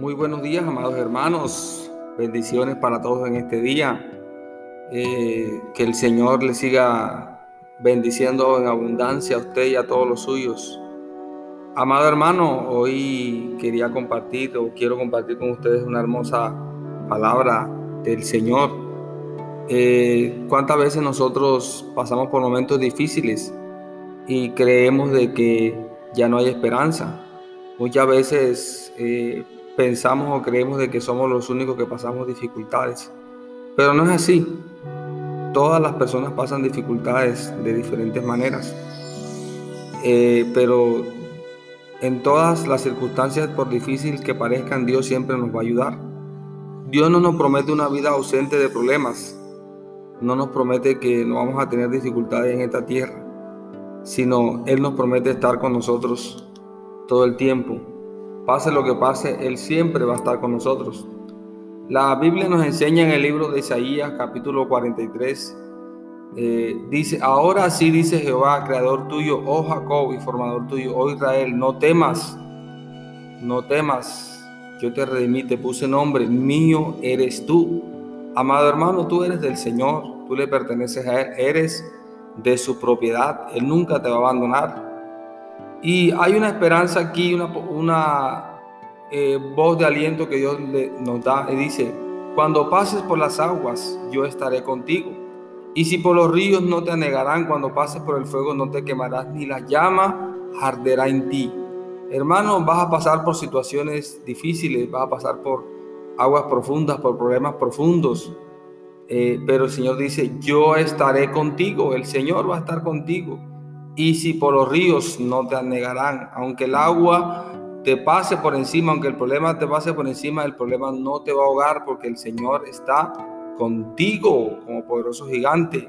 Muy buenos días, amados hermanos. Bendiciones para todos en este día. Eh, que el Señor le siga bendiciendo en abundancia a usted y a todos los suyos. Amado hermano, hoy quería compartir o quiero compartir con ustedes una hermosa palabra del Señor. Eh, ¿Cuántas veces nosotros pasamos por momentos difíciles y creemos de que ya no hay esperanza? Muchas veces eh, pensamos o creemos de que somos los únicos que pasamos dificultades. Pero no es así. Todas las personas pasan dificultades de diferentes maneras. Eh, pero en todas las circunstancias, por difícil que parezcan, Dios siempre nos va a ayudar. Dios no nos promete una vida ausente de problemas. No nos promete que no vamos a tener dificultades en esta tierra, sino Él nos promete estar con nosotros todo el tiempo Pase lo que pase, Él siempre va a estar con nosotros. La Biblia nos enseña en el libro de Isaías capítulo 43, eh, dice, ahora sí dice Jehová, creador tuyo, oh Jacob y formador tuyo, oh Israel, no temas, no temas, yo te redimí, te puse nombre, mío eres tú. Amado hermano, tú eres del Señor, tú le perteneces a Él, eres de su propiedad, Él nunca te va a abandonar. Y hay una esperanza aquí, una, eh, voz de aliento que Dios nos da y dice, cuando pases por las aguas, yo estaré contigo. Y si por los ríos no te anegarán, cuando pases por el fuego no te quemarás, ni la llama arderá en ti. Hermano, vas a pasar por situaciones difíciles, vas a pasar por aguas profundas, por problemas profundos. Eh, pero el Señor dice, yo estaré contigo, el Señor va a estar contigo y si por los ríos no te anegarán, aunque el agua te pase por encima, aunque el problema te pase por encima, el problema no te va a ahogar porque el Señor está contigo como poderoso gigante.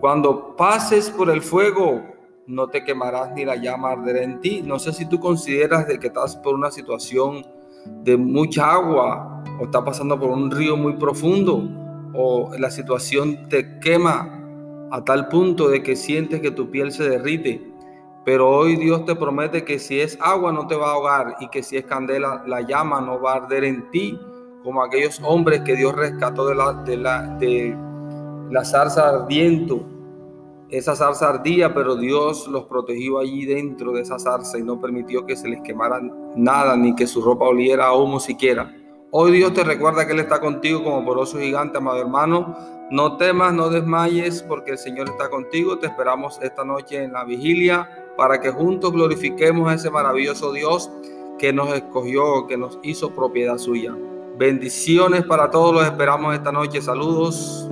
Cuando pases por el fuego, no te quemarás ni la llama arderá en ti. No sé si tú consideras de que estás por una situación de mucha agua o estás pasando por un río muy profundo o la situación te quema a tal punto de que sientes que tu piel se derrite. Pero hoy Dios te promete que si es agua no te va a ahogar y que si es candela la llama no va a arder en ti, como aquellos hombres que Dios rescató de la, de la, de la zarza ardiendo. Esa zarza ardía, pero Dios los protegió allí dentro de esa zarza y no permitió que se les quemara nada ni que su ropa oliera a humo siquiera. Hoy Dios te recuerda que Él está contigo como poroso gigante, amado hermano. No temas, no desmayes, porque el Señor está contigo. Te esperamos esta noche en la vigilia para que juntos glorifiquemos a ese maravilloso Dios que nos escogió, que nos hizo propiedad suya. Bendiciones para todos, los esperamos esta noche. Saludos.